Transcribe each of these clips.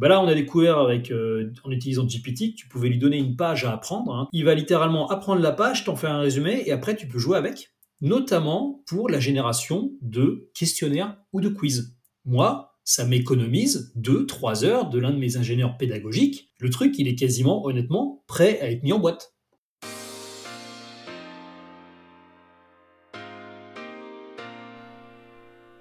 Bah là, on a découvert avec, en utilisant GPT que tu pouvais lui donner une page à apprendre. Hein. Il va littéralement apprendre la page, t'en faire un résumé, et après tu peux jouer avec, notamment pour la génération de questionnaires ou de quiz. Moi, ça m'économise 2-3 heures de l'un de mes ingénieurs pédagogiques. Le truc, il est quasiment, honnêtement, prêt à être mis en boîte.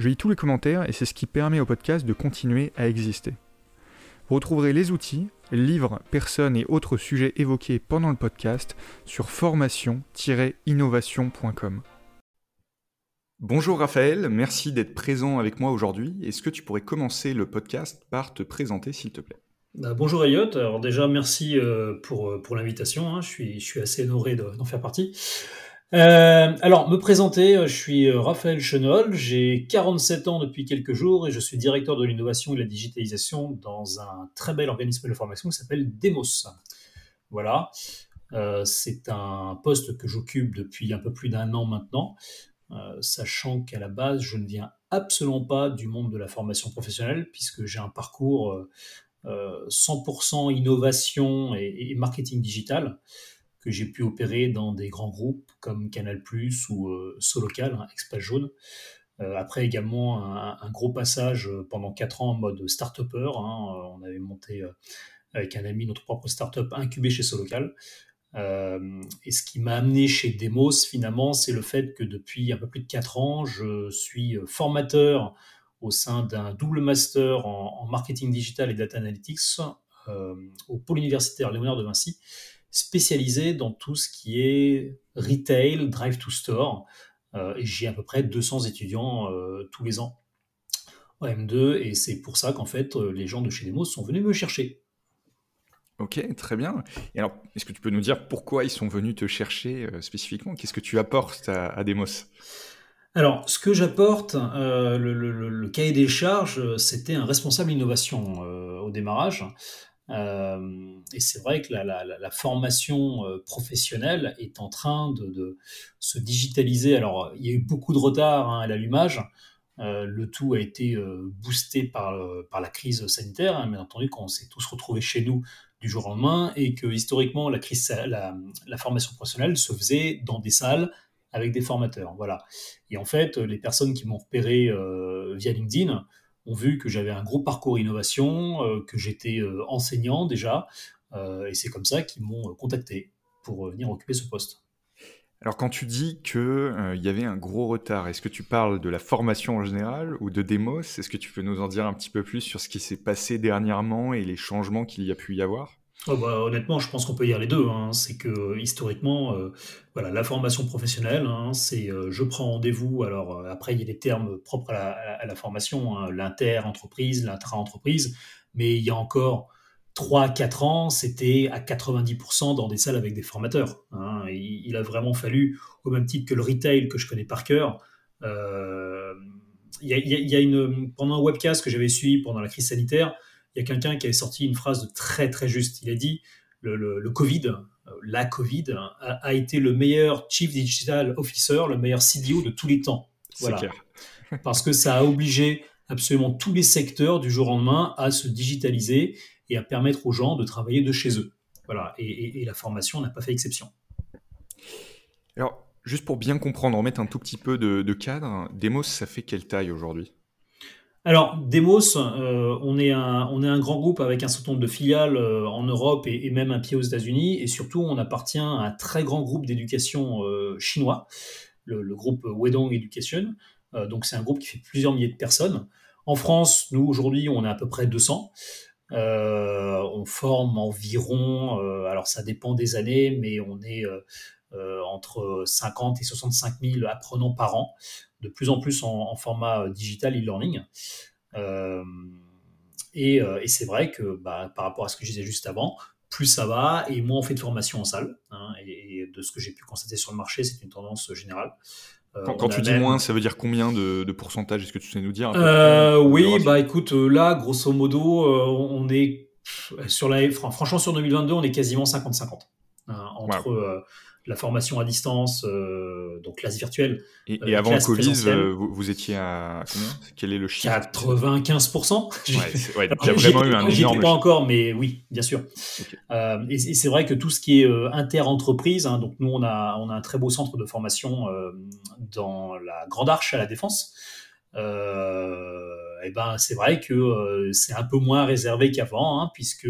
Je lis tous les commentaires et c'est ce qui permet au podcast de continuer à exister. Vous retrouverez les outils, livres, personnes et autres sujets évoqués pendant le podcast sur formation-innovation.com. Bonjour Raphaël, merci d'être présent avec moi aujourd'hui. Est-ce que tu pourrais commencer le podcast par te présenter s'il te plaît? Bah, bonjour Elliot, alors déjà merci euh, pour, euh, pour l'invitation, hein. je, suis, je suis assez honoré d'en faire partie. Euh, alors, me présenter, je suis Raphaël Chenol, j'ai 47 ans depuis quelques jours et je suis directeur de l'innovation et de la digitalisation dans un très bel organisme de formation qui s'appelle Demos. Voilà, c'est un poste que j'occupe depuis un peu plus d'un an maintenant. Euh, sachant qu'à la base, je ne viens absolument pas du monde de la formation professionnelle, puisque j'ai un parcours 100% euh, innovation et, marketing digital que j'ai pu opérer dans des grands groupes comme Canal+, ou euh, Solocal, hein, Expat Jaune. après également un, gros passage pendant 4 ans en mode start-upper. Hein. on avait monté avec un ami notre propre start-up incubé chez Solocal. Euh, et ce qui m'a amené chez Demos, finalement, c'est le fait que depuis un peu plus de 4 ans, je suis formateur au sein d'un double master en, marketing digital et data analytics euh, au pôle universitaire Léonard de Vinci, spécialisé dans tout ce qui est retail, drive to store. Euh, j'ai à peu près 200 étudiants tous les ans au M2, et c'est pour ça qu'en fait, les gens de chez Demos sont venus me chercher. Ok, très bien. Et alors, est-ce que tu peux nous dire pourquoi ils sont venus te chercher euh, spécifiquement? Qu'est-ce que tu apportes à, Demos? Alors, ce que j'apporte, euh, le, cahier des charges, euh, c'était un responsable innovation au démarrage. Et c'est vrai que la, formation professionnelle est en train de, se digitaliser. Alors, il y a eu beaucoup de retard hein, à l'allumage. le tout a été boosté par, la crise sanitaire. Hein, bien entendu, quand on s'est tous retrouvés chez nous du jour au lendemain et que historiquement la, formation professionnelle se faisait dans des salles avec des formateurs. Voilà. Et en fait, les personnes qui m'ont repéré euh, via LinkedIn ont vu que j'avais un gros parcours innovation, euh, que j'étais euh, enseignant déjà, et c'est comme ça qu'ils m'ont contacté pour venir occuper ce poste. Alors quand tu dis qu'il il y avait un gros retard, est-ce que tu parles de la formation en général ou de Demos? Est-ce que tu peux nous en dire un petit peu plus sur ce qui s'est passé dernièrement et les changements qu'il y a pu y avoir? Oh, bah, honnêtement, je pense qu'on peut dire les deux. Hein. C'est que historiquement, euh, voilà, la formation professionnelle, hein, c'est euh, je prends rendez-vous. Alors euh, après, il y a des termes propres à la, formation, hein, l'inter-entreprise, l'intra-entreprise, mais il y a encore 3-4 ans, c'était à 90% dans des salles avec des formateurs. Il, a vraiment fallu, au même titre que le retail que je connais par cœur, il y, y, a une, pendant un webcast que j'avais suivi pendant la crise sanitaire, il y a quelqu'un qui avait sorti une phrase très très juste. Il a dit le, le, Covid, euh, la Covid, a, été le meilleur Chief Digital Officer, le meilleur CDO de tous les temps. Voilà. Parce que ça a obligé absolument tous les secteurs du jour au lendemain à se digitaliser et à permettre aux gens de travailler de chez eux. Voilà. Et, la formation n'a pas fait exception. Alors, juste pour bien comprendre, remettre un tout petit peu de, de cadre, Demos, ça fait quelle taille aujourd'hui? Alors, Demos, euh, on, est un, grand groupe avec un certain nombre de filiales euh, en Europe et, même un pied aux États-Unis. Et surtout, on appartient à un très grand groupe d'éducation euh, chinois, le, groupe Wedong Education. donc, c'est un groupe qui fait plusieurs milliers de personnes. En France, nous, aujourd'hui, on est à peu près 200. On forme environ, alors ça dépend des années, mais on est entre 50 et 65 000 apprenants par an de plus en plus en, format euh, digital e-learning. Euh, Et, c'est vrai que bah, par rapport à ce que je disais juste avant, plus ça va et moins on fait de formation en salle. Hein, et, de ce que j'ai pu constater sur le marché, c'est une tendance générale. quand, tu dis moins, ça veut dire combien de, pourcentage? Est-ce que tu sais nous dire Oui, bah écoute, là, grosso modo, on est sur la, franchement, sur 2022, on est quasiment 50-50 hein, entre la formation à distance, euh, donc classe virtuelle. Et, euh, avant le Covid, euh, vous, étiez à combien? Quel est le chiffre? 95%. Ouais, il y a vraiment eu un énorme. pas encore, mais oui, bien sûr. et, c'est vrai que tout ce qui est inter-entreprise, hein, donc nous on a, on a un très beau centre de formation dans la Grande Arche à la Défense. Et ben c'est vrai que c'est un peu moins réservé qu'avant, hein, puisque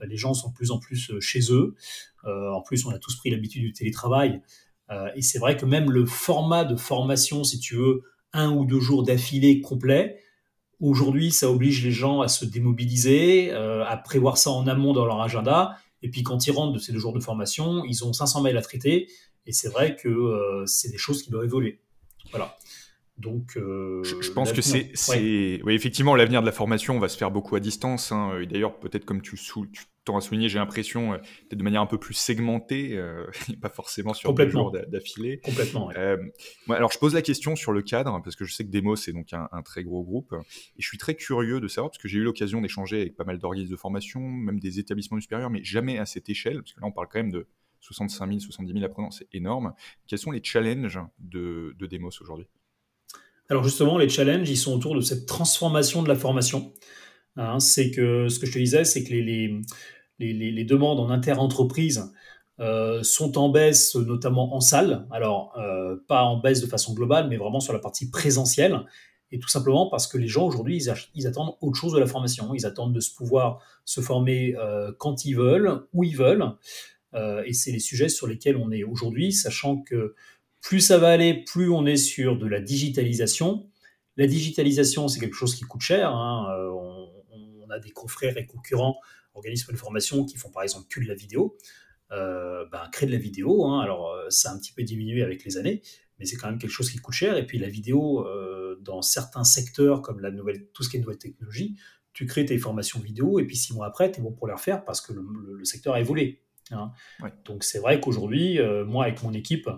les gens sont de plus en plus chez eux. Euh, en plus, on a tous pris l'habitude du télétravail. Euh, et c'est vrai que même le format de formation, si tu veux, un ou deux jours d'affilée complet, aujourd'hui, ça oblige les gens à se démobiliser, euh, à prévoir ça en amont dans leur agenda. Et puis quand ils rentrent de ces deux jours de formation, ils ont 500 mails à traiter. Et c'est vrai que c'est des choses qui doivent évoluer. Voilà. Donc, je, pense que c'est, oui, effectivement, l'avenir de la formation va se faire beaucoup à distance. Hein. D'ailleurs, peut-être comme tu, tu tends à souligner, j'ai l'impression, euh, peut-être de manière un peu plus segmentée, euh, pas forcément sur deux jours d'affilée. Complètement. Euh, alors, je pose la question sur le cadre, parce que je sais que Demos est donc un, très gros groupe, et je suis très curieux de savoir, parce que j'ai eu l'occasion d'échanger avec pas mal d'organismes de formation, même des établissements supérieurs, mais jamais à cette échelle, parce que là, on parle quand même de 65 000, 70 000 apprenants, c'est énorme. Quels sont les challenges de, de Demos aujourd'hui? Alors justement, les challenges, ils sont autour de cette transformation de la formation. Hein, c'est que ce que je te disais, c'est que les, demandes en inter-entreprise euh, sont en baisse, notamment en salle. Alors, euh, pas en baisse de façon globale, mais vraiment sur la partie présentielle. Et tout simplement parce que les gens aujourd'hui, ils, attendent autre chose de la formation. Ils attendent de se pouvoir se former euh, quand ils veulent, où ils veulent. et c'est les sujets sur lesquels on est aujourd'hui, sachant que plus ça va aller, plus on est sur de la digitalisation. La digitalisation, c'est quelque chose qui coûte cher. Hein. On, on, a des confrères et concurrents organismes de formation qui font par exemple que de la vidéo, euh, ben, créer de la vidéo. Hein. alors, euh, ça a un petit peu diminué avec les années, mais c'est quand même quelque chose qui coûte cher. Et puis, la vidéo, euh, dans certains secteurs, comme la nouvelle, tout ce qui est nouvelle technologie, tu crées tes formations vidéo et puis six mois après, tu es bon pour les refaire parce que le, secteur a évolué. Hein. Donc, c'est vrai qu'aujourd'hui, moi, avec mon équipe,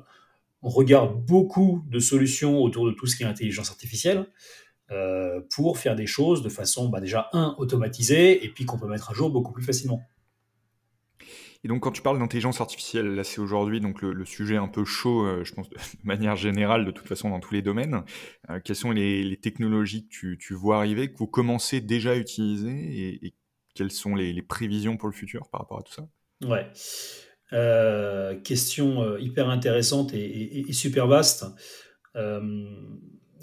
on regarde beaucoup de solutions autour de tout ce qui est intelligence artificielle. Euh, pour faire des choses de façon bah, déjà, un, automatisée, et puis qu'on peut mettre à jour beaucoup plus facilement. Et donc, quand tu parles d'intelligence artificielle, là, c'est aujourd'hui donc le, sujet un peu chaud, euh, je pense, de, manière générale, de toute façon, dans tous les domaines. Euh, quelles sont les, technologies que tu, vois arriver, que vous commencez déjà à utiliser, et, quelles sont les, prévisions pour le futur par rapport à tout ça? Ouais. Question hyper intéressante et, et super vaste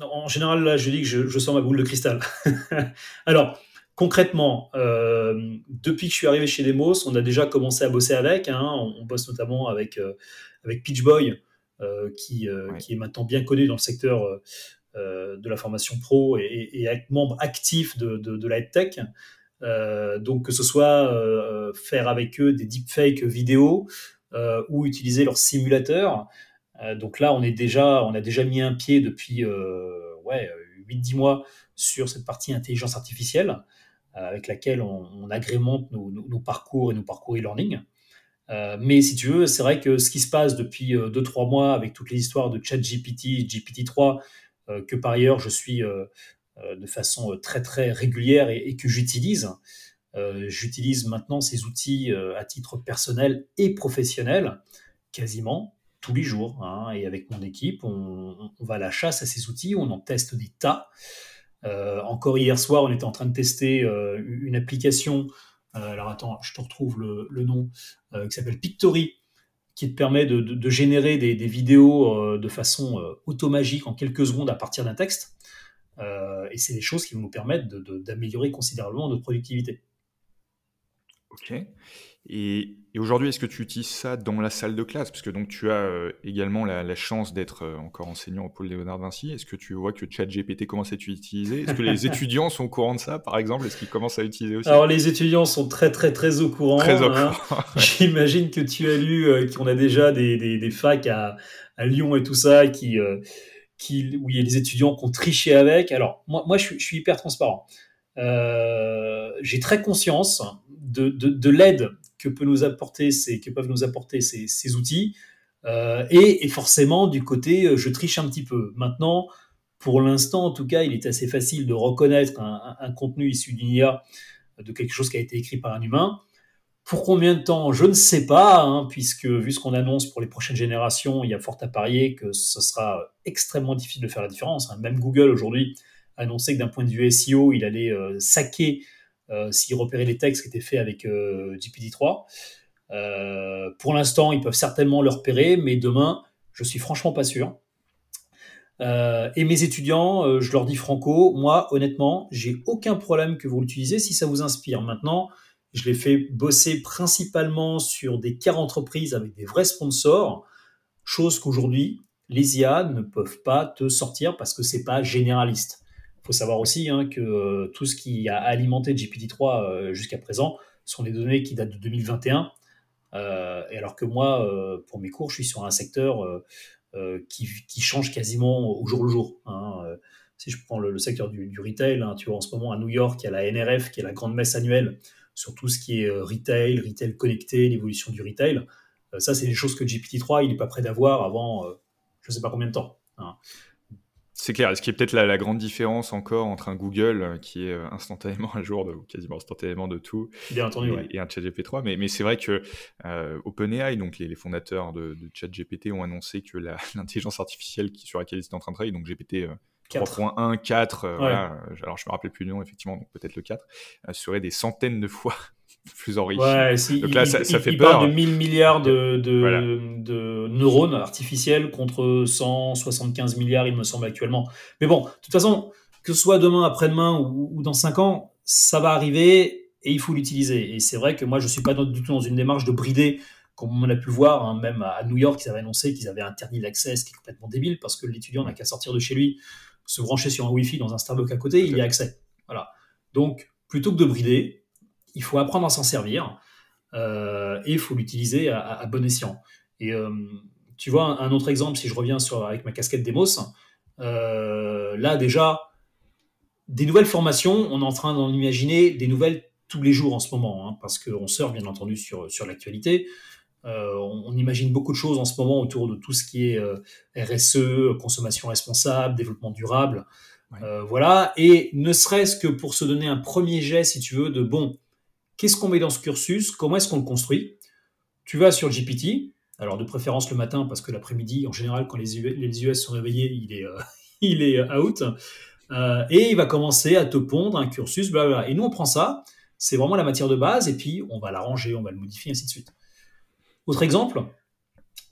en général, là, je dis que je, sens ma boule de cristal. Alors, concrètement, euh, depuis que je suis arrivé chez Demos, on a déjà commencé à bosser avec. Hein. on, bosse notamment avec, euh, avec Pitchboy, euh, qui, qui, est maintenant bien connu dans le secteur de la formation pro et, et, membre actif de, de, la tech. Donc, que ce soit faire avec eux des deepfakes vidéo ou utiliser leur simulateur. Euh, donc là, on, est déjà, on a déjà mis un pied depuis euh, ouais, 8-10 mois sur cette partie intelligence artificielle euh, avec laquelle on, agrémente nos, parcours et nos parcours e-learning. mais si tu veux, c'est vrai que ce qui se passe depuis 2-3 mois avec toutes les histoires de ChatGPT, GPT-3, que par ailleurs je suis de façon très très régulière et que j'utilise, j'utilise maintenant ces outils à titre personnel et professionnel quasiment tous les jours. Hein, et avec mon équipe, on, va à la chasse à ces outils, on en teste des tas. Euh, encore hier soir, on était en train de tester euh, une application. Euh, alors attends, je te retrouve le, nom qui s'appelle Pictory, qui te permet de, générer des, vidéos de façon automagique en quelques secondes à partir d'un texte. Et c'est des choses qui vont nous permettre d'améliorer considérablement notre productivité. Ok. Et, aujourd'hui, est-ce que tu utilises ça dans la salle de classe? Parce que donc tu as euh, également la, chance d'être euh, encore enseignant au pôle Léonard Vinci. Est-ce que tu vois que ChatGPT commence à être utilisé? Est-ce que les étudiants sont au courant de ça, par exemple? Est-ce qu'ils commencent à utiliser aussi? Alors les étudiants sont très très très au courant. Très au hein. courant. J'imagine que tu as lu euh, qu'on a déjà des, des, facs à, à, Lyon et tout ça qui, où il y a des étudiants qui ont triché avec. Alors moi, moi je, suis, hyper transparent. j'ai très conscience de, de, l'aide que, que peuvent nous apporter ces, ces outils. Et, et, forcément, du côté, je triche un petit peu. Maintenant, pour l'instant, en tout cas, il est assez facile de reconnaître un, contenu issu d'une IA, de quelque chose qui a été écrit par un humain. Pour combien de temps Je ne sais pas, hein, puisque vu ce qu'on annonce pour les prochaines générations, il y a fort à parier que ce sera extrêmement difficile de faire la différence. Hein. Même Google aujourd'hui a annoncé que d'un point de vue SEO, il allait euh, saquer euh, s'il repérait les textes qui étaient faits avec euh, GPT-3. pour l'instant, ils peuvent certainement le repérer, mais demain, je suis franchement pas sûr. Euh, et mes étudiants, euh, je leur dis franco, moi, honnêtement, j'ai aucun problème que vous l'utilisez si ça vous inspire. Maintenant, je les fais bosser principalement sur des cas entreprises avec des vrais sponsors, chose qu'aujourd'hui, les IA ne peuvent pas te sortir parce que c'est pas généraliste. Il faut savoir aussi hein, que euh, tout ce qui a alimenté GPT-3 jusqu'à présent sont des données qui datent de 2021. et alors que moi, pour mes cours, je suis sur un secteur euh, qui, change quasiment au jour le jour. Hein. Euh, si je prends le, secteur du, retail, hein, tu vois, en ce moment à New York, il y a la NRF, qui est la grande messe annuelle sur tout ce qui est euh, retail, retail connecté, l'évolution du retail. ça, c'est des choses que GPT-3, il n'est pas prêt d'avoir avant je ne sais pas combien de temps. Hein. C'est clair. Ce qui est peut-être la, grande différence encore entre un Google euh, qui est euh, instantanément à jour, de, quasiment instantanément de tout, Bien entendu, et, un ChatGPT 3. Mais, mais c'est vrai que euh, OpenAI, donc les, fondateurs de, ChatGPT, ont annoncé que l'intelligence artificielle qui, sur laquelle ils étaient en train de travailler, donc GPT 3.1, 4, alors je me rappelle plus le nom effectivement, donc peut-être le 4, serait des centaines de fois plus enrichi. Ouais, si, Donc là, il, ça, fait peur. parle de 1000 milliards de, de, neurones artificiels contre 175 milliards, il me semble, actuellement. Mais bon, de toute façon, que ce soit demain, après-demain ou, dans 5 ans, ça va arriver et il faut l'utiliser. Et c'est vrai que moi, je ne suis pas du tout dans une démarche de brider, comme on a pu voir, hein, même à New York, ils avaient annoncé qu'ils avaient interdit l'accès, ce qui est complètement débile, parce que l'étudiant n'a qu'à sortir de chez lui, se brancher sur un Wi-Fi dans un Starbucks à côté, il y a accès. Voilà. Donc, plutôt que de brider, il faut apprendre à s'en servir euh, et il faut l'utiliser à, bon escient. Et euh, tu vois, un, autre exemple, si je reviens sur, avec ma casquette Demos, euh, là déjà, des nouvelles formations, on est en train d'en imaginer des nouvelles tous les jours en ce moment, hein, parce qu'on sort bien entendu sur, sur l'actualité. On, imagine beaucoup de choses en ce moment autour de tout ce qui est RSE, consommation responsable, développement durable. voilà, et ne serait-ce que pour se donner un premier jet, si tu veux, de bon, Qu'est-ce qu'on met dans ce cursus? Comment est-ce qu'on le construit? Tu vas sur GPT, alors de préférence le matin, parce que l'après-midi, en général, quand les, US sont réveillés, il est, euh, il est out. Euh, et il va commencer à te pondre un cursus, blablabla. Et nous, on prend ça, c'est vraiment la matière de base, et puis on va l'arranger, on va le modifier, ainsi de suite. Autre exemple,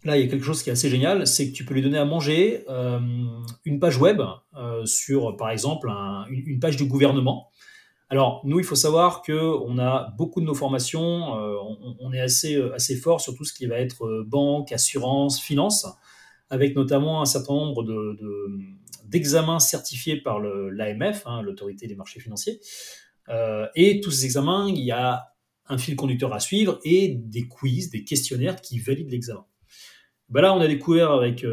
là, il y a quelque chose qui est assez génial, c'est que tu peux lui donner à manger euh, une page web sur, par exemple, une, page du gouvernement. Alors, nous, il faut savoir qu'on a beaucoup de nos formations, euh, on, est assez, euh, assez fort sur tout ce qui va être euh, banque, assurance, finance, avec notamment un certain nombre d'examens certifiés par l'AMF, hein, l'autorité des marchés financiers. et tous ces examens, il y a un fil conducteur à suivre et des quiz, des questionnaires qui valident l'examen. Ben là, on a découvert avec,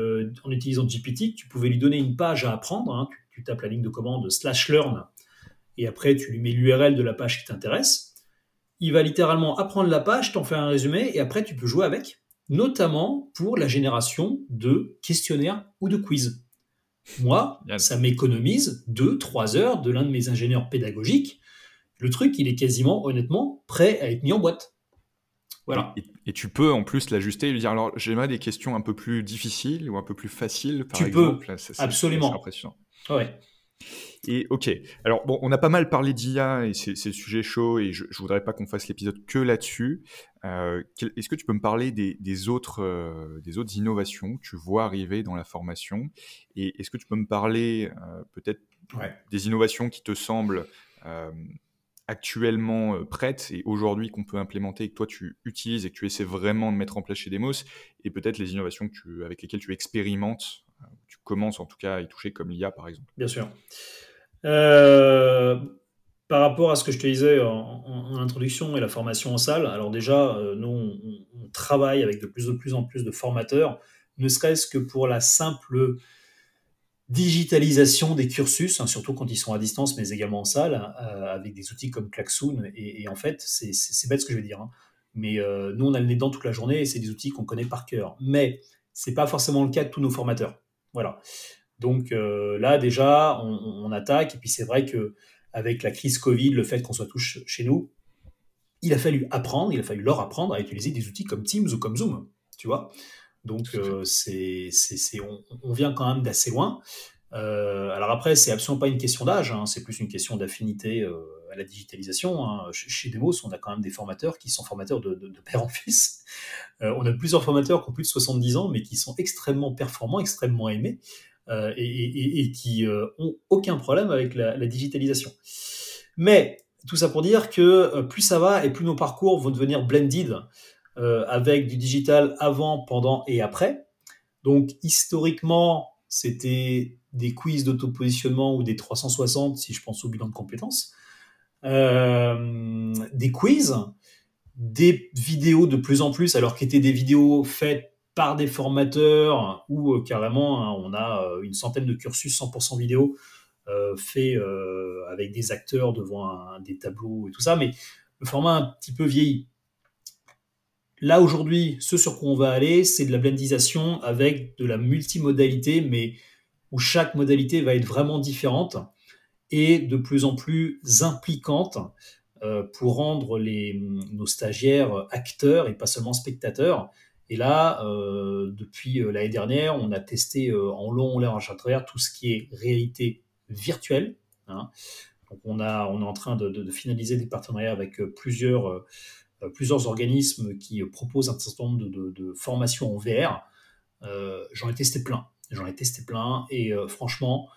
en utilisant GPT que tu pouvais lui donner une page à apprendre. Hein. tu, tu, tapes la ligne de commande slash learn et après tu lui mets l'URL de la page qui t'intéresse. Il va littéralement apprendre la page, t'en faire un résumé, et après tu peux jouer avec, notamment pour la génération de questionnaires ou de quiz. Moi, ça m'économise 2-3 heures de l'un de mes ingénieurs pédagogiques. Le truc, il est quasiment, honnêtement, prêt à être mis en boîte. Voilà. Et, tu peux en plus l'ajuster et lui dire alors j'aimerais des questions un peu plus difficiles ou un peu plus faciles par tu exemple. Peux, absolument. C'est impressionnant. Ouais. Et ok, alors bon, on a pas mal parlé d'IA et c'est le sujet chaud et je, je voudrais pas qu'on fasse l'épisode que là-dessus. Euh, est-ce que tu peux me parler des, autres, euh, des autres innovations que tu vois arriver dans la formation? Et est-ce que tu peux me parler euh, peut-être des innovations qui te semblent actuellement prêtes et aujourd'hui qu'on peut implémenter et que toi tu utilises et que tu essaies vraiment de mettre en place chez Demos et peut-être les innovations que tu, avec lesquelles tu expérimentes, tu commences en tout cas à y toucher comme l'IA par exemple Bien sûr. Euh, par rapport à ce que je te disais en, introduction et la formation en salle, alors déjà, euh, nous, on, travaille avec de plus, de plus en plus de formateurs, ne serait-ce que pour la simple digitalisation des cursus, hein, surtout quand ils sont à distance, mais également en salle, euh, avec des outils comme Klaxoon. Et, en fait, c'est bête ce que je vais dire, hein. mais euh, nous, on a le nez dedans toute la journée et c'est des outils qu'on connaît par cœur. Mais c'est pas forcément le cas de tous nos formateurs. Voilà. Donc euh, là, déjà, on, attaque. Et puis c'est vrai que avec la crise Covid, le fait qu'on soit tous chez nous, il a fallu apprendre, il a fallu leur apprendre à utiliser des outils comme Teams ou comme Zoom, tu vois. Donc, euh, c'est, on, vient quand même d'assez loin. Euh, alors après, c'est absolument pas une question d'âge, hein, c'est plus une question d'affinité euh, à la digitalisation. Hein. Chez, Demos, on a quand même des formateurs qui sont formateurs de, père en fils. on a plusieurs formateurs qui ont plus de 70 ans, mais qui sont extrêmement performants, extrêmement aimés, et, qui ont aucun problème avec la, la, digitalisation. Mais tout ça pour dire que plus ça va et plus nos parcours vont devenir blended. Euh, avec du digital avant, pendant et après. Donc historiquement, c'était des quiz d'autopositionnement ou des 360 si je pense au bilan de compétences. Euh, des quiz, des vidéos de plus en plus, alors qu'étaient des vidéos faites par des formateurs ou euh, carrément hein, on a une centaine de cursus 100% vidéo faits avec des acteurs devant des tableaux et tout ça, mais le format un petit peu vieilli. Là, aujourd'hui, ce sur quoi on va aller, c'est de la blendisation avec de la multimodalité, mais où chaque modalité va être vraiment différente et de plus en plus impliquante euh, pour rendre les, nos stagiaires acteurs et pas seulement spectateurs. Et là, euh, depuis euh, l'année dernière, on a testé en long, en large, à travers tout ce qui est réalité virtuelle. Hein. Donc on, a, est en train de, finaliser des partenariats avec plusieurs plusieurs organismes qui proposent un certain nombre de, formations en VR. Euh, j'en ai testé plein. J'en ai testé plein et euh, franchement,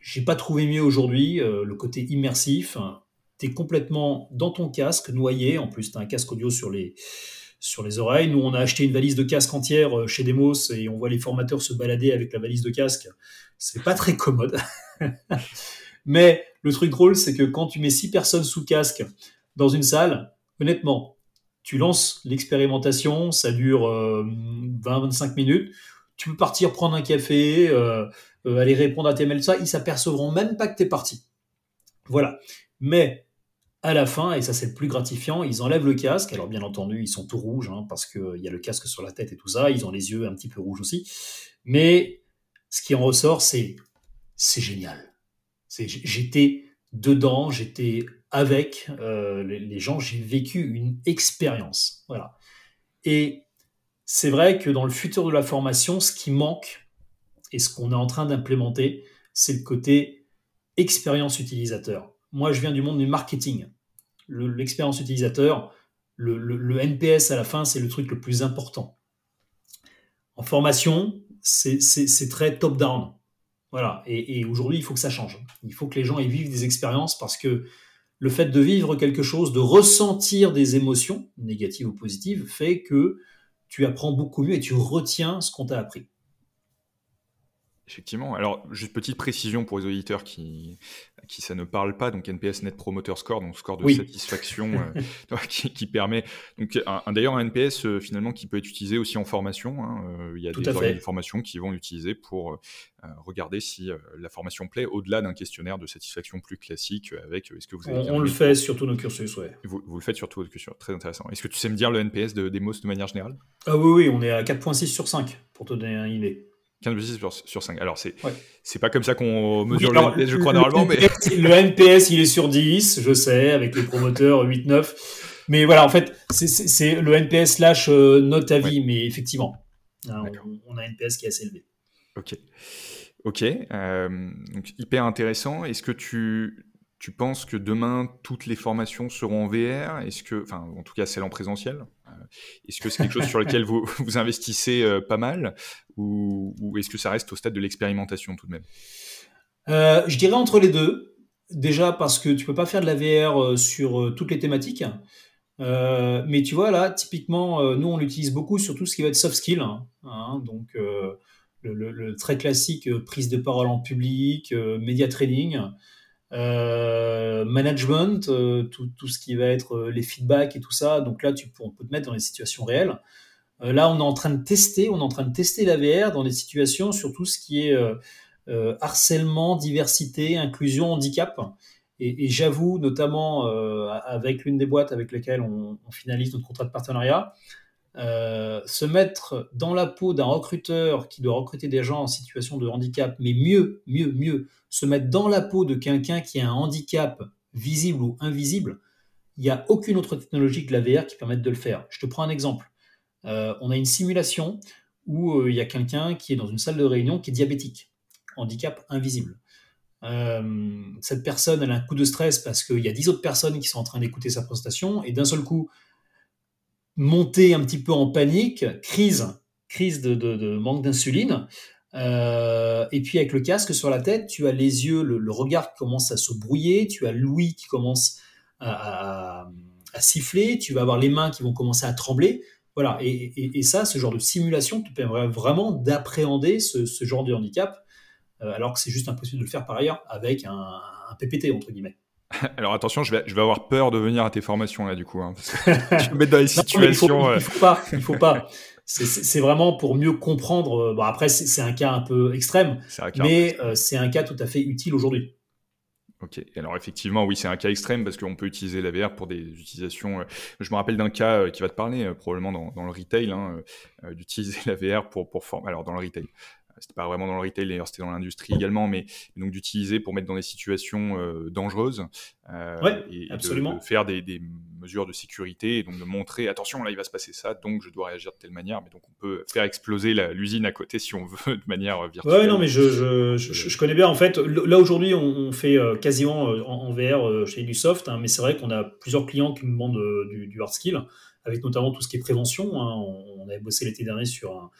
j'ai pas trouvé mieux aujourd'hui le côté immersif. Tu es complètement dans ton casque, noyé. En plus, tu as un casque audio sur les, sur les oreilles. Nous, on a acheté une valise de casque entière chez Demos et on voit les formateurs se balader avec la valise de casque. C'est pas très commode. Mais le truc drôle, c'est que quand tu mets six personnes sous casque dans une salle, honnêtement, tu lances l'expérimentation, ça dure 20-25 euh, minutes, tu peux partir prendre un café, euh, euh, aller répondre à tes mails, ça, ils s'apercevront même pas que tu es parti. Voilà. Mais à la fin, et ça c'est le plus gratifiant, ils enlèvent le casque. Alors bien entendu, ils sont tout rouges hein, parce qu'il y a le casque sur la tête et tout ça. Ils ont les yeux un petit peu rouges aussi. Mais ce qui en ressort, c'est c'est génial. J'étais dedans, j'étais avec euh, les, gens, j'ai vécu une expérience. Voilà. Et c'est vrai que dans le futur de la formation, ce qui manque et ce qu'on est en train d'implémenter, c'est le côté expérience utilisateur. Moi, je viens du monde du marketing. L'expérience utilisateur, le, NPS à la fin, c'est le truc le plus important. En formation, c'est très top-down. Voilà. Et, et aujourd'hui, il faut que ça change. Il faut que les gens y vivent des expériences parce que le fait de vivre quelque chose, de ressentir des émotions, négatives ou positives, fait que tu apprends beaucoup mieux et tu retiens ce qu'on t'a appris. Effectivement. Alors, juste petite précision pour les auditeurs qui, qui ça ne parle pas. Donc, NPS Net Promoter Score, donc score de satisfaction euh, qui, permet. Donc, d'ailleurs, un NPS euh, finalement qui peut être utilisé aussi en formation. Hein, euh, il y a des organismes de formation qui vont l'utiliser pour regarder si la formation plaît au-delà d'un questionnaire de satisfaction plus classique avec est-ce que vous avez On, le fait sur tous nos cursus, ouais. Vous, vous, le faites sur tous vos cursus, très intéressant. Est-ce que tu sais me dire le NPS de Demos de manière générale? Ah oui, oui, on est à 4.6 sur 5 pour te donner une idée. 15 sur, sur 5. Alors, c'est c'est pas comme ça qu'on mesure le NPS, je crois, normalement. mais... le NPS, il est sur 10, je sais, avec les promoteurs 8-9. Mais voilà, en fait, c'est le NPS slash euh, note à vie, mais effectivement, hein, on, a un NPS qui est assez élevé. Ok. Ok. Euh, donc, hyper intéressant. Est-ce que tu, tu penses que demain, toutes les formations seront en VR Est-ce que, enfin, en tout cas, celles en présentiel euh, Est-ce que c'est quelque chose sur lequel vous, vous investissez euh, pas mal? Ou, est-ce que ça reste au stade de l'expérimentation tout de même? Euh, Je dirais entre les deux. Déjà parce que tu peux pas faire de la VR sur toutes les thématiques. mais tu vois, là, typiquement, nous, on l'utilise beaucoup sur tout ce qui va être soft skill. Hein, hein, donc, le, le, très classique prise de parole en public, média training. Euh, management, euh, tout, ce qui va être euh, les feedbacks et tout ça. Donc là, tu, on peut te mettre dans les situations réelles. là, on est en train de tester, on est en train de tester la VR dans des situations sur tout ce qui est harcèlement, diversité, inclusion, handicap. Et, j'avoue, notamment avec l'une des boîtes avec lesquelles on, finalise notre contrat de partenariat, se mettre dans la peau d'un recruteur qui doit recruter des gens en situation de handicap, mais mieux, mieux, mieux, se mettre dans la peau de quelqu'un qui a un handicap visible ou invisible, il n'y a aucune autre technologie que la VR qui permette de le faire. Je te prends un exemple. Euh, on a une simulation où euh, il y a quelqu'un qui est dans une salle de réunion qui est diabétique, handicap invisible. Euh, cette personne, elle a un coup de stress parce qu'il y a dix autres personnes qui sont en train d'écouter sa prestation et d'un seul coup, monter un petit peu en panique, crise, crise de, manque d'insuline. et puis avec le casque sur la tête, tu as les yeux, le, regard qui commence à se brouiller, tu as l'ouïe qui commence à, siffler, tu vas avoir les mains qui vont commencer à trembler. Voilà, et, ça, ce genre de simulation te permet vraiment d'appréhender ce, genre de handicap, euh, alors que c'est juste impossible de le faire par ailleurs avec un, PPT, entre guillemets. Alors attention, je vais, je vais avoir peur de venir à tes formations là, du coup. Hein, je me mets dans les situations. il, faut, faut pas, il faut pas. C'est vraiment pour mieux comprendre. Euh, bon, après, c'est un cas un peu extrême, mais euh, c'est un cas tout à fait utile aujourd'hui. Ok, alors effectivement, oui, c'est un cas extrême parce qu'on peut utiliser la VR pour des utilisations. Euh, je me rappelle d'un cas euh, qui va te parler, euh, probablement dans, le retail, hein, d'utiliser la VR pour, pour former. Alors, dans le retail, c'était pas vraiment dans le retail, d'ailleurs c'était dans l'industrie également, mais donc d'utiliser pour mettre dans des situations euh, dangereuses euh, et, De, faire des, mesures de sécurité et donc de montrer attention là il va se passer ça, donc je dois réagir de telle manière, mais donc on peut faire exploser l'usine à côté si on veut de manière virtuelle. Ouais, non, mais je, je, je, connais bien en fait. Là aujourd'hui on, fait euh, quasiment en, VR chez Ubisoft, hein, mais c'est vrai qu'on a plusieurs clients qui nous demandent du, du, hard skill, avec notamment tout ce qui est prévention. Hein. On, on, avait bossé l'été dernier sur un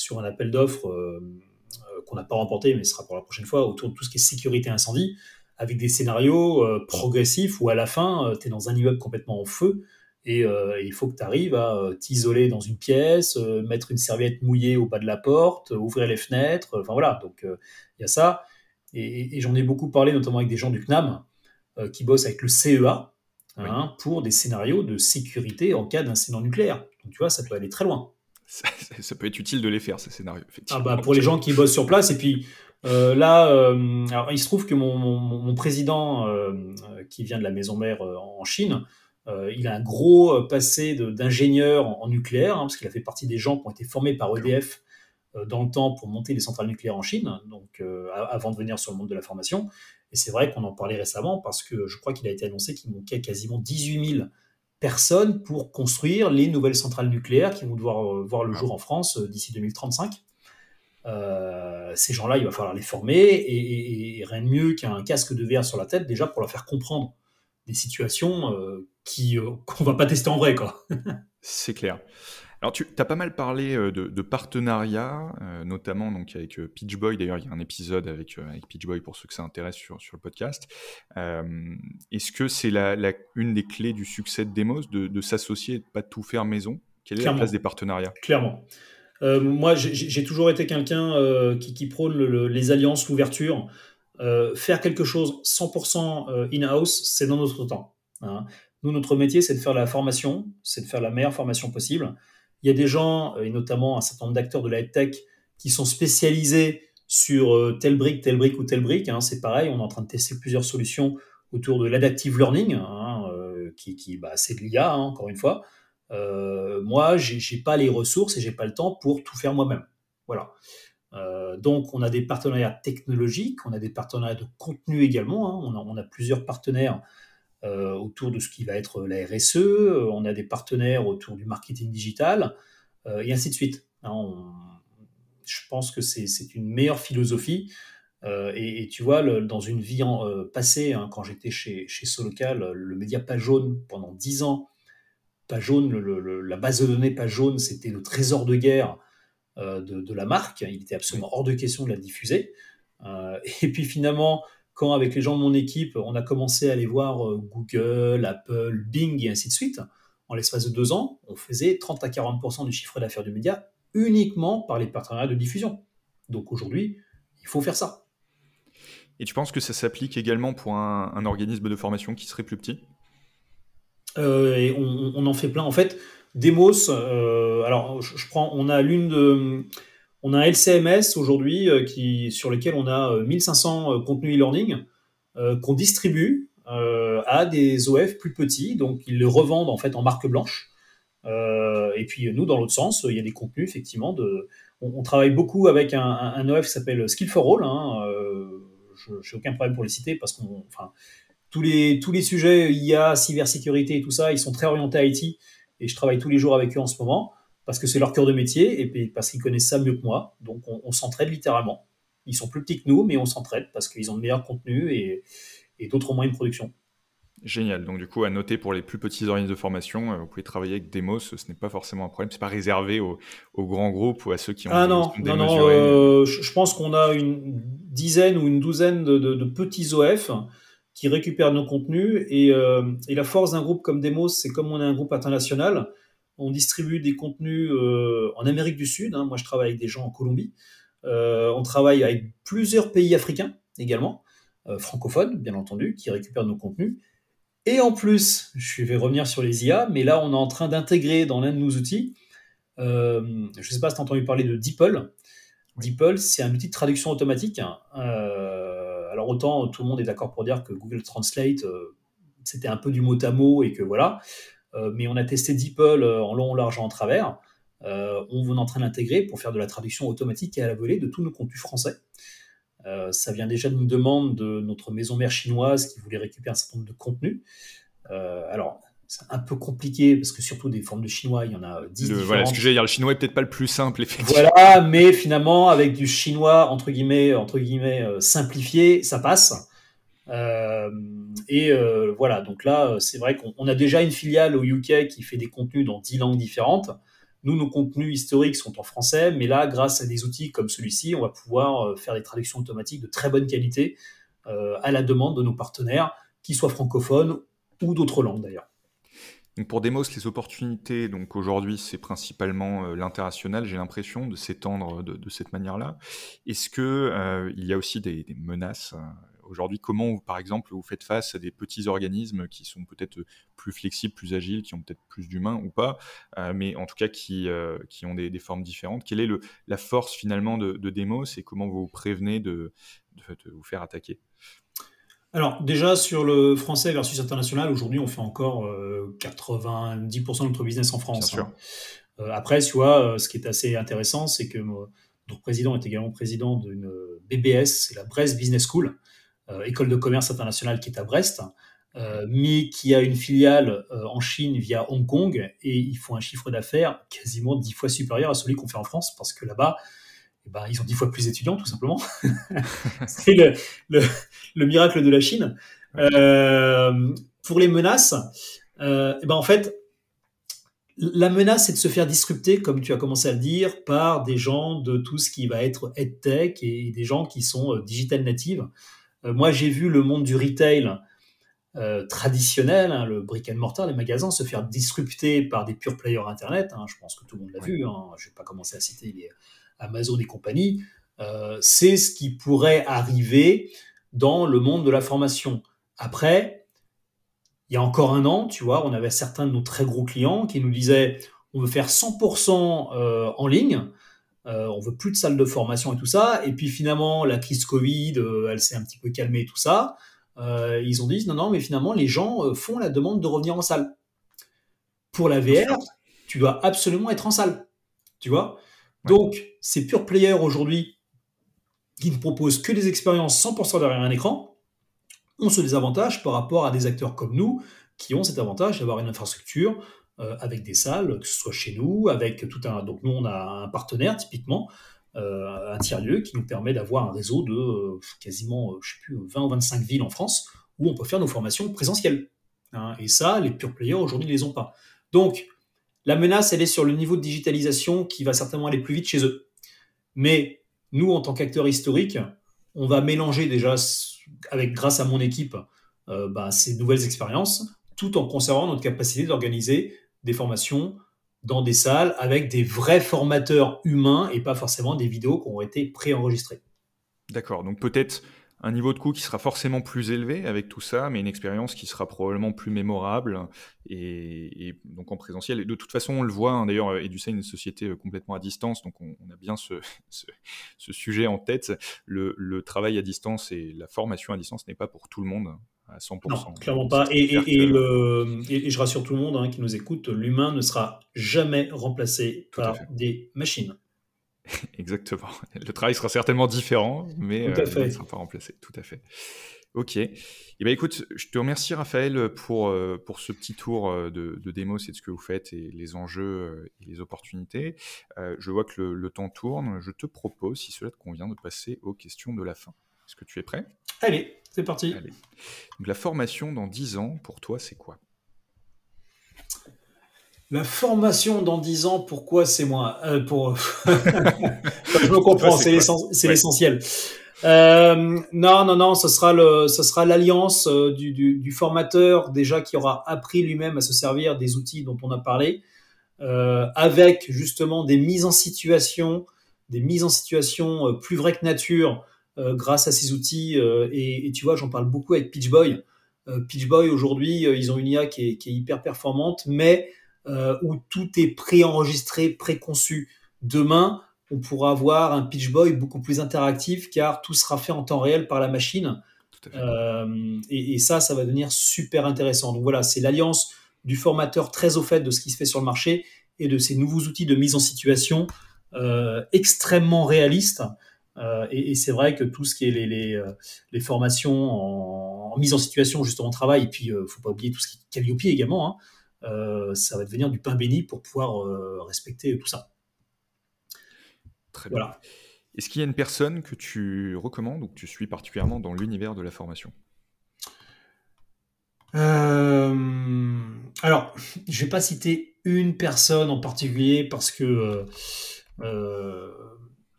sur un appel d'offres euh, euh, qu'on n'a pas remporté, mais ce sera pour la prochaine fois, autour de tout ce qui est sécurité incendie, avec des scénarios euh, progressifs où à la fin, tu es dans un immeuble complètement en feu et il faut que tu arrives à t'isoler dans une pièce, mettre une serviette mouillée au bas de la porte, ouvrir les fenêtres, enfin voilà, donc il y a ça. Et, j'en ai beaucoup parlé notamment avec des gens du CNAM qui bossent avec le CEA hein, pour des scénarios de sécurité en cas d'incident nucléaire. Donc tu vois, ça peut aller très loin ça, peut être utile de les faire, ces scénarios. Ah bah, pour les gens qui bossent sur place. Et puis euh, là, euh, alors, il se trouve que mon, mon, président, euh, qui vient de la maison mère en Chine, il a un gros passé d'ingénieur en, nucléaire, hein, parce qu'il a fait partie des gens qui ont été formés par EDF dans le temps pour monter les centrales nucléaires en Chine, donc avant de venir sur le monde de la formation. Et c'est vrai qu'on en parlait récemment parce que je crois qu'il a été annoncé qu'il manquait quasiment 18 000 personnes pour construire les nouvelles centrales nucléaires qui vont devoir euh, voir le jour en France euh, d'ici 2035. Euh, ces gens-là, il va falloir les former et, rien de mieux qu'un casque de verre sur la tête déjà pour leur faire comprendre des situations qui qu'on va pas tester en vrai, quoi. C'est clair. Alors, tu as pas mal parlé euh, de, partenariats, euh, notamment donc avec euh, Pitch Boy. D'ailleurs, il y a un épisode avec, avec Pitch Boy pour ceux que ça intéresse sur, sur le podcast. Est-ce que c'est la, une des clés du succès de Demos de, s'associer et de pas tout faire maison? Quelle est la place des partenariats? Clairement. moi, j'ai toujours été quelqu'un qui, prône les alliances, l'ouverture. faire quelque chose 100% in-house, c'est dans notre temps. Hein. Nous, notre métier, c'est de faire la formation, c'est de faire la meilleure formation possible. Il y a des gens, euh, et notamment un certain nombre d'acteurs de la tech, qui sont spécialisés sur euh, telle brique, telle brique ou telle brique. Hein. c'est pareil, on est en train de tester plusieurs solutions autour de l'adaptive learning, hein, euh, qui, bah, c'est de l'IA, hein, encore une fois. moi, j'ai pas les ressources et j'ai pas le temps pour tout faire moi-même. Voilà. donc, on a des partenariats technologiques, on a des partenariats de contenu également. On a, plusieurs partenaires euh, autour de ce qui va être la RSE, euh, on a des partenaires autour du marketing digital, euh, et ainsi de suite. Hein, je pense que c'est une meilleure philosophie. Et, tu vois, dans une vie passée, hein, quand j'étais chez, chez Solocal, le média pas jaune pendant 10 ans, pas jaune, la base de données pas jaune, c'était le trésor de guerre de, de, la marque. Il était absolument hors de question de la diffuser. et puis finalement, quand avec les gens de mon équipe, on a commencé à aller voir euh, Google, Apple, Bing et ainsi de suite, en l'espace de deux ans, on faisait 30 à 40% du chiffre d'affaires du média uniquement par les partenariats de diffusion. Donc aujourd'hui, il faut faire ça. Et tu penses que ça s'applique également pour un, organisme de formation qui serait plus petit? Euh, et on, en fait plein. En fait, Demos, euh, alors je, prends, on a l'une de On a un LCMS aujourd'hui qui sur lequel on a 1500 contenus e-learning qu'on distribue à des OF plus petits, donc ils le revendent en fait en marque blanche. et puis nous, dans l'autre sens, il y a des contenus effectivement de. On, travaille beaucoup avec un, OF qui s'appelle Skill for All. Hein, je n'ai aucun problème pour les citer parce qu'on, enfin, tous les, tous les sujets IA, cybersécurité et tout ça, ils sont très orientés IT et je travaille tous les jours avec eux en ce moment parce que c'est leur cœur de métier et parce qu'ils connaissent ça mieux que moi. Donc on, s'entraide littéralement. Ils sont plus petits que nous, mais on s'entraide parce qu'ils ont de meilleurs contenus et, et d'autres moyens de production. Génial. Donc, du coup, à noter pour les plus petits organismes de formation, euh, vous pouvez travailler avec Demos. Ce n'est pas forcément un problème. C'est pas réservé aux, grands groupes ou à ceux qui ont. Ah non, non, non. Euh, je pense qu'on a une dizaine ou une douzaine de, petits OF qui récupèrent nos contenus. Euh, et, la force d'un groupe comme Demos, c'est comme on est un groupe international, on distribue des contenus en Amérique du Sud. Hein. Moi, je travaille avec des gens en Colombie. on travaille avec plusieurs pays africains également, francophones, bien entendu, qui récupèrent nos contenus. Et en plus, je vais revenir sur les IA, mais là, on est en train d'intégrer dans l'un de nos outils, euh, je ne sais pas si tu as entendu parler de DeepL. DeepL, c'est un outil de traduction automatique. Hein. Euh, alors autant tout le monde est d'accord pour dire que Google Translate, euh, c'était un peu du mot à mot et que voilà. Mais on a testé DeepL en long, en large, en travers. on est en train d'intégrer pour faire de la traduction automatique et à la volée de tous nos contenus français. Euh, ça vient déjà d'une demande de notre maison mère chinoise qui voulait récupérer un certain nombre de contenus. Euh, alors, c'est un peu compliqué parce que surtout des formes de chinois, il y en a 10 le, Voilà, ce que dire, le chinois est peut-être pas le plus simple, effectivement. Voilà, mais finalement, avec du chinois, entre guillemets, entre guillemets euh, simplifié, ça passe. Et voilà, donc là, c'est vrai qu'on a déjà une filiale au UK qui fait des contenus dans 10 langues différentes. Nous, nos contenus historiques sont en français, mais là, grâce à des outils comme celui-ci, on va pouvoir euh, faire des traductions automatiques de très bonne qualité euh, à la demande de nos partenaires, qu'ils soient francophones ou d'autres langues d'ailleurs. pour Demos, les opportunités, donc aujourd'hui, c'est principalement euh, l'international, j'ai l'impression, de s'étendre de, cette manière-là. Est-ce qu'il il y a aussi des menaces Aujourd'hui, comment, par exemple, vous faites face à des petits organismes qui sont peut-être plus flexibles, plus agiles, qui ont peut-être plus d'humains ou pas, euh, mais en tout cas qui, euh, qui ont des, formes différentes? Quelle est le, la force finalement de, de Demos et comment vous prévenez de, de, vous faire attaquer? Alors déjà sur le français versus international, aujourd'hui on fait encore 90% de notre business en France. Hein. Euh, après, tu vois, ce qui est assez intéressant, c'est que notre président est également président d'une BBS, c'est la Brest Business School, euh, école de commerce internationale qui est à Brest, euh, mais qui a une filiale euh, en Chine via Hong Kong et ils font un chiffre d'affaires quasiment dix fois supérieur à celui qu'on fait en France parce que là-bas, eh ben, ils ont dix fois plus d'étudiants tout simplement. c'est le, miracle de la Chine. pour les menaces, eh ben, en fait, la menace, c'est de se faire disrupter, comme tu as commencé à le dire, par des gens de tout ce qui va être EdTech et des gens qui sont digital natives. Euh, moi, j'ai vu le monde du retail euh, traditionnel, hein, le brick and mortar, les magasins, se faire disrupter par des pure players Internet. Hein. je pense que tout le monde l'a vu. Hein. je ne vais pas commencer à citer les Amazon et compagnie. Euh, c'est ce qui pourrait arriver dans le monde de la formation. Après, il y a encore un an, tu vois, on avait certains de nos très gros clients qui nous disaient on veut faire 100% en ligne. Euh, on veut plus de salles de formation et tout ça. Et puis finalement, la crise Covid, euh, elle s'est un petit peu calmée et tout ça. Euh, ils ont dit non, non, mais finalement, les gens font la demande de revenir en salle. Pour la VR, tu dois absolument être en salle. Tu vois? Donc, ces pure players aujourd'hui qui ne proposent que des expériences 100% derrière un écran ont ce désavantage par rapport à des acteurs comme nous qui ont cet avantage d'avoir une infrastructure, euh, avec des salles, que ce soit chez nous, avec tout un. Donc nous, on a un partenaire typiquement, euh, un tiers-lieu qui nous permet d'avoir un réseau de euh, quasiment, je sais plus, 20 ou 25 villes en France où on peut faire nos formations présentielles. Hein. et ça, les pure players aujourd'hui ne les ont pas. Donc la menace, elle est sur le niveau de digitalisation qui va certainement aller plus vite chez eux. Mais nous, en tant qu'acteurs historiques, on va mélanger déjà, avec, grâce à mon équipe, bah, ces nouvelles expériences, tout en conservant notre capacité d'organiser des formations dans des salles avec des vrais formateurs humains et pas forcément des vidéos qui ont été préenregistrées. D'accord, donc peut-être un niveau de coût qui sera forcément plus élevé avec tout ça, mais une expérience qui sera probablement plus mémorable et, donc en présentiel. De toute façon, on le voit, hein, d'ailleurs, Edusa est une société euh, complètement à distance, donc on, a bien ce, sujet en tête. Le, travail à distance et la formation à distance n'est pas pour tout le monde à 100%. Non, clairement pas. Et, et, le, et, je rassure tout le monde hein, qui nous écoute, l'humain ne sera jamais remplacé par des machines. Exactement. Le travail sera certainement différent, mais euh, il ne sera pas remplacé. Tout à fait. Ok. Eh ben, écoute, je te remercie Raphaël pour, euh, pour ce petit tour euh, de, de démo, c'est de ce que vous faites et les enjeux et les opportunités. je vois que le, temps tourne. Je te propose, si cela te convient, de passer aux questions de la fin. Est-ce que tu es prêt? Allez, c'est parti. Donc la formation dans 10 ans, pour toi, c'est quoi? La formation dans 10 ans, pourquoi c'est moi? Euh, pour... Je me comprends, c'est l'essentiel. Euh, non, non, non, ce sera le, ce sera l'alliance euh, du, du, du, formateur déjà qui aura appris lui-même à se servir des outils dont on a parlé, euh, avec justement des mises en situation, des mises en situation plus vraies que nature grâce à ces outils. Et, et, tu vois, j'en parle beaucoup avec Pitchboy. Pitchboy aujourd'hui, ils ont une IA qui est, qui est hyper performante, mais euh, où tout est préenregistré, préconçu. Demain, on pourra avoir un pitch boy beaucoup plus interactif car tout sera fait en temps réel par la machine. Euh, et, ça, ça va devenir super intéressant. Donc voilà, c'est l'alliance du formateur très au fait de ce qui se fait sur le marché et de ces nouveaux outils de mise en situation euh, extrêmement réalistes. Et, c'est vrai que tout ce qui est les, les, formations en, mise en situation, justement, travail, et puis il ne faut pas oublier tout ce qui est Calliope également, hein, euh, ça va devenir du pain béni pour pouvoir euh, respecter tout ça. Très bien. Est-ce qu'il y a une personne que tu recommandes ou que tu suis particulièrement dans l'univers de la formation? Euh, Alors, je ne vais pas citer une personne en particulier parce que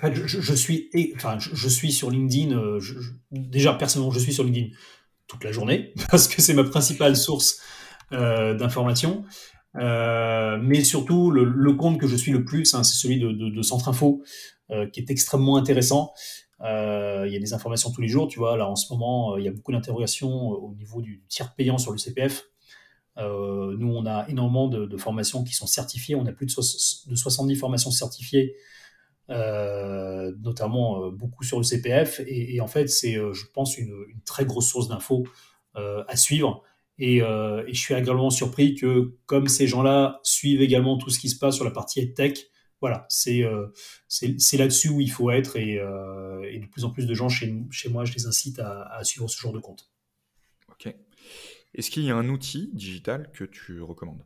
je, suis, enfin, je, suis sur LinkedIn. déjà, personnellement, je suis sur LinkedIn toute la journée parce que c'est ma principale source euh, d'informations. Euh, mais surtout, le, compte que je suis le plus, hein, c'est celui de, de, Centre Info, euh, qui est extrêmement intéressant. il y a des informations tous les jours, tu vois. Là, en ce moment, il y a beaucoup d'interrogations au niveau du tiers payant sur le CPF. nous, on a énormément de, formations qui sont certifiées. On a plus de 70 formations certifiées, notamment beaucoup sur le CPF. Et, en fait, c'est, je pense, une, très grosse source d'infos à suivre. Euh, et, je suis agréablement surpris que, comme ces gens-là suivent également tout ce qui se passe sur la partie tech, voilà, c'est euh, c'est là-dessus où il faut être. Euh, et, de plus en plus de gens chez, chez moi, je les incite à, suivre ce genre de compte. Ok. Est-ce qu'il y a un outil digital que tu recommandes?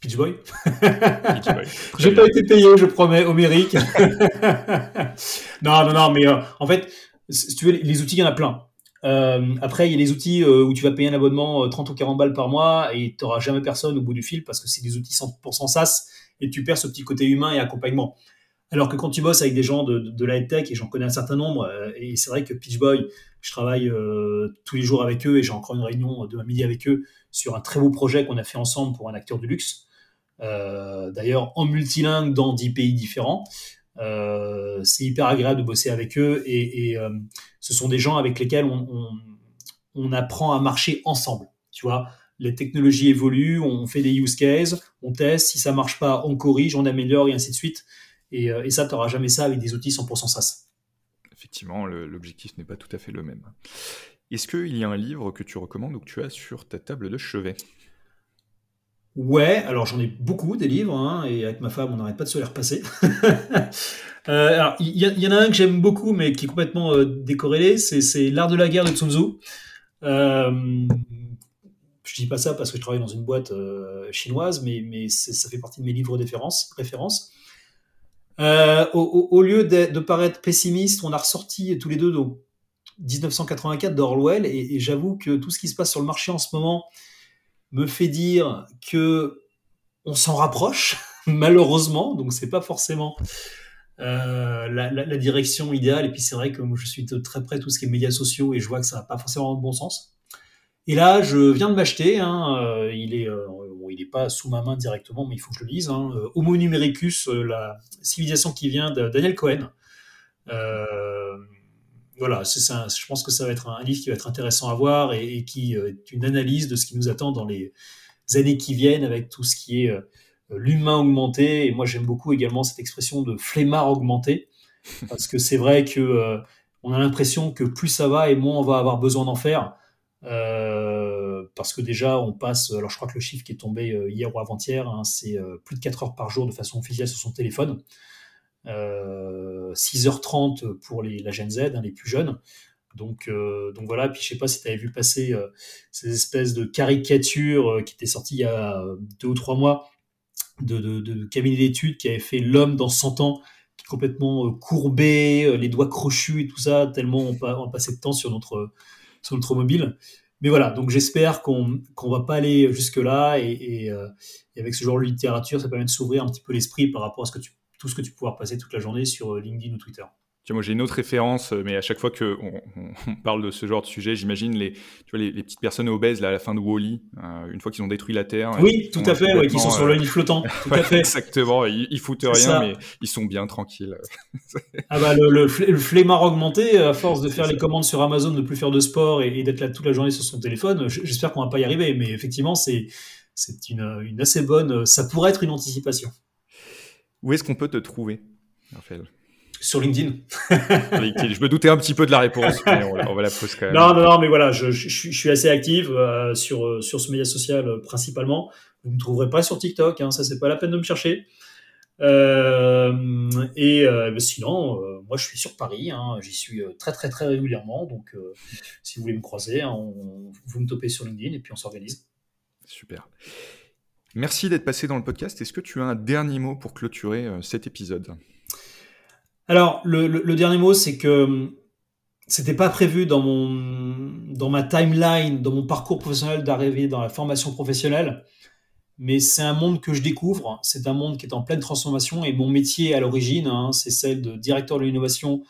Pitchboy. Pitchboy. J'ai pas été payé, je promets, Homérique. non, non, non, mais en fait, si tu veux, les outils, il y en a plein. Euh, après, il y a les outils euh, où tu vas payer un abonnement 30 euh, ou 40 balles par mois et tu n'auras jamais personne au bout du fil parce que c'est des outils 100% SaaS et tu perds ce petit côté humain et accompagnement. Alors que quand tu bosses avec des gens de, de, la tech, et j'en connais un certain nombre, et c'est vrai que Pitchboy, je travaille tous les jours avec eux et j'ai encore une réunion de midi avec eux sur un très beau projet qu'on a fait ensemble pour un acteur du luxe. D'ailleurs, en multilingue dans 10 pays différents. Euh, c'est hyper agréable de bosser avec eux et, euh, ce sont des gens avec lesquels on, apprend à marcher ensemble. Tu vois, les technologies évoluent, on fait des use cases, on teste, si ça marche pas, on corrige, on améliore et ainsi de suite. Et, euh, ça, tu n'auras jamais ça avec des outils 100% SaaS. Effectivement, l'objectif n'est pas tout à fait le même. Est-ce qu'il y a un livre que tu recommandes ou que tu as sur ta table de chevet? Ouais, alors j'en ai beaucoup des livres, hein, et avec ma femme, on n'arrête pas de se les repasser. Euh, alors, il y, en a un que j'aime beaucoup, mais qui est complètement euh, décorrélé, c'est L'art de la guerre de Sun Tzu. Euh, je dis pas ça parce que je travaille dans une boîte euh, chinoise, mais, ça fait partie de mes livres de référence. Au, lieu de, paraître pessimiste, on a ressorti tous les deux donc, 1984 d'Orwell, et, et j'avoue que tout ce qui se passe sur le marché en ce moment, me fait dire que on s'en rapproche, malheureusement, donc c'est pas forcément euh, la, direction idéale. Et puis c'est vrai que je suis très près de tout ce qui est médias sociaux et je vois que ça n'a pas forcément de bon sens. Et là, je viens de m'acheter. Hein, euh, il est, euh, il n'est pas sous ma main directement, mais il faut que je le lise. Hein, Homo numericus, la civilisation qui vient de Daniel Cohen. voilà, c'est ça. Je pense que ça va être un, livre qui va être intéressant à voir et, qui est une analyse de ce qui nous attend dans les années qui viennent avec tout ce qui est l'humain augmenté. Et moi, j'aime beaucoup également cette expression de flemmard augmenté parce que c'est vrai que on a l'impression que plus ça va et moins on va avoir besoin d'en faire. Euh, parce que déjà, on passe, alors je crois que le chiffre qui est tombé euh, hier ou avant-hier, hein, c'est euh, plus de 4 heures par jour de façon officielle sur son téléphone. 6h30 pour la Gen Z, hein, les plus jeunes. Donc, donc voilà, puis je sais pas si tu avais vu passer ces espèces de caricatures qui étaient sorties il y a deux ou trois mois de, cabinet d'études qui avait fait l'homme dans 100 ans, qui est complètement courbé, les doigts crochus et tout ça, tellement on, on passait de temps sur notre, sur notre mobile. Mais voilà, donc j'espère qu'on va pas aller jusque-là et, euh, et, avec ce genre de littérature, ça permet de s'ouvrir un petit peu l'esprit par rapport à ce que tu, tout ce que tu peux passer toute la journée sur euh, LinkedIn ou Twitter moi, j'ai une autre référence, euh, mais à chaque fois qu'on on parle de ce genre de sujet, j'imagine les, tu vois, les, petites personnes obèses là, à la fin de Wally, euh, une fois qu'ils ont détruit la Terre. Oui, tout à fait, ouais, qui sont sur le lit flottant. Tout à fait. Exactement, ils, foutent rien, mais ils sont bien tranquilles. ah bah, le, le, flemmard augmenté, à force de faire les commandes sur Amazon, de plus faire de sport et, d'être là toute la journée sur son téléphone, j'espère qu'on va pas y arriver, mais effectivement, c'est une, une assez bonne. Ça pourrait être une anticipation. Où est-ce qu'on peut te trouver, Raphaël? Sur LinkedIn. je me doutais un petit peu de la réponse, mais on, va la poser quand même. Non, non, non, mais voilà, je, suis assez active euh, sur, euh, sur ce média social euh, principalement. Vous ne me trouverez pas sur TikTok, hein, ça c'est pas la peine de me chercher. et sinon, moi je suis sur Paris, hein, j'y suis très très très régulièrement, donc si vous voulez me croiser, hein, vous me topez sur LinkedIn et puis on s'organise. Super. Merci d'être passé dans le podcast. Est-ce que tu as un dernier mot pour clôturer cet épisode? Alors, le, dernier mot, c'est que hum, c'était pas prévu dans mon dans ma timeline, dans mon parcours professionnel d'arriver dans la formation professionnelle, mais c'est un monde que je découvre. C'est un monde qui est en pleine transformation et mon métier à l'origine, hein, c'est celle de directeur de l'innovation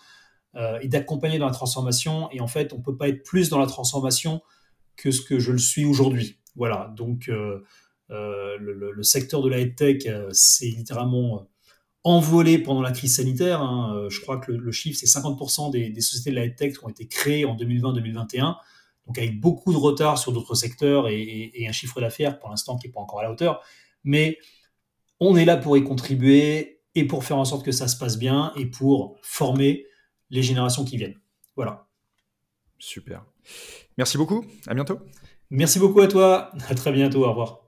euh, et d'accompagner dans la transformation. Et en fait, on peut pas être plus dans la transformation que ce que je le suis aujourd'hui. Voilà. Donc, euh, euh, le, le, secteur de la tech, c'est littéralement envolé pendant la crise sanitaire. Hein. Euh, je crois que le, chiffre, c'est 50% des, sociétés de la tech qui ont été créées en 2020-2021, donc avec beaucoup de retard sur d'autres secteurs et, un chiffre d'affaires pour l'instant qui n'est pas encore à la hauteur. Mais on est là pour y contribuer et pour faire en sorte que ça se passe bien et pour former les générations qui viennent. Voilà. Super. Merci beaucoup. À bientôt. Merci beaucoup à toi. À très bientôt. Au revoir.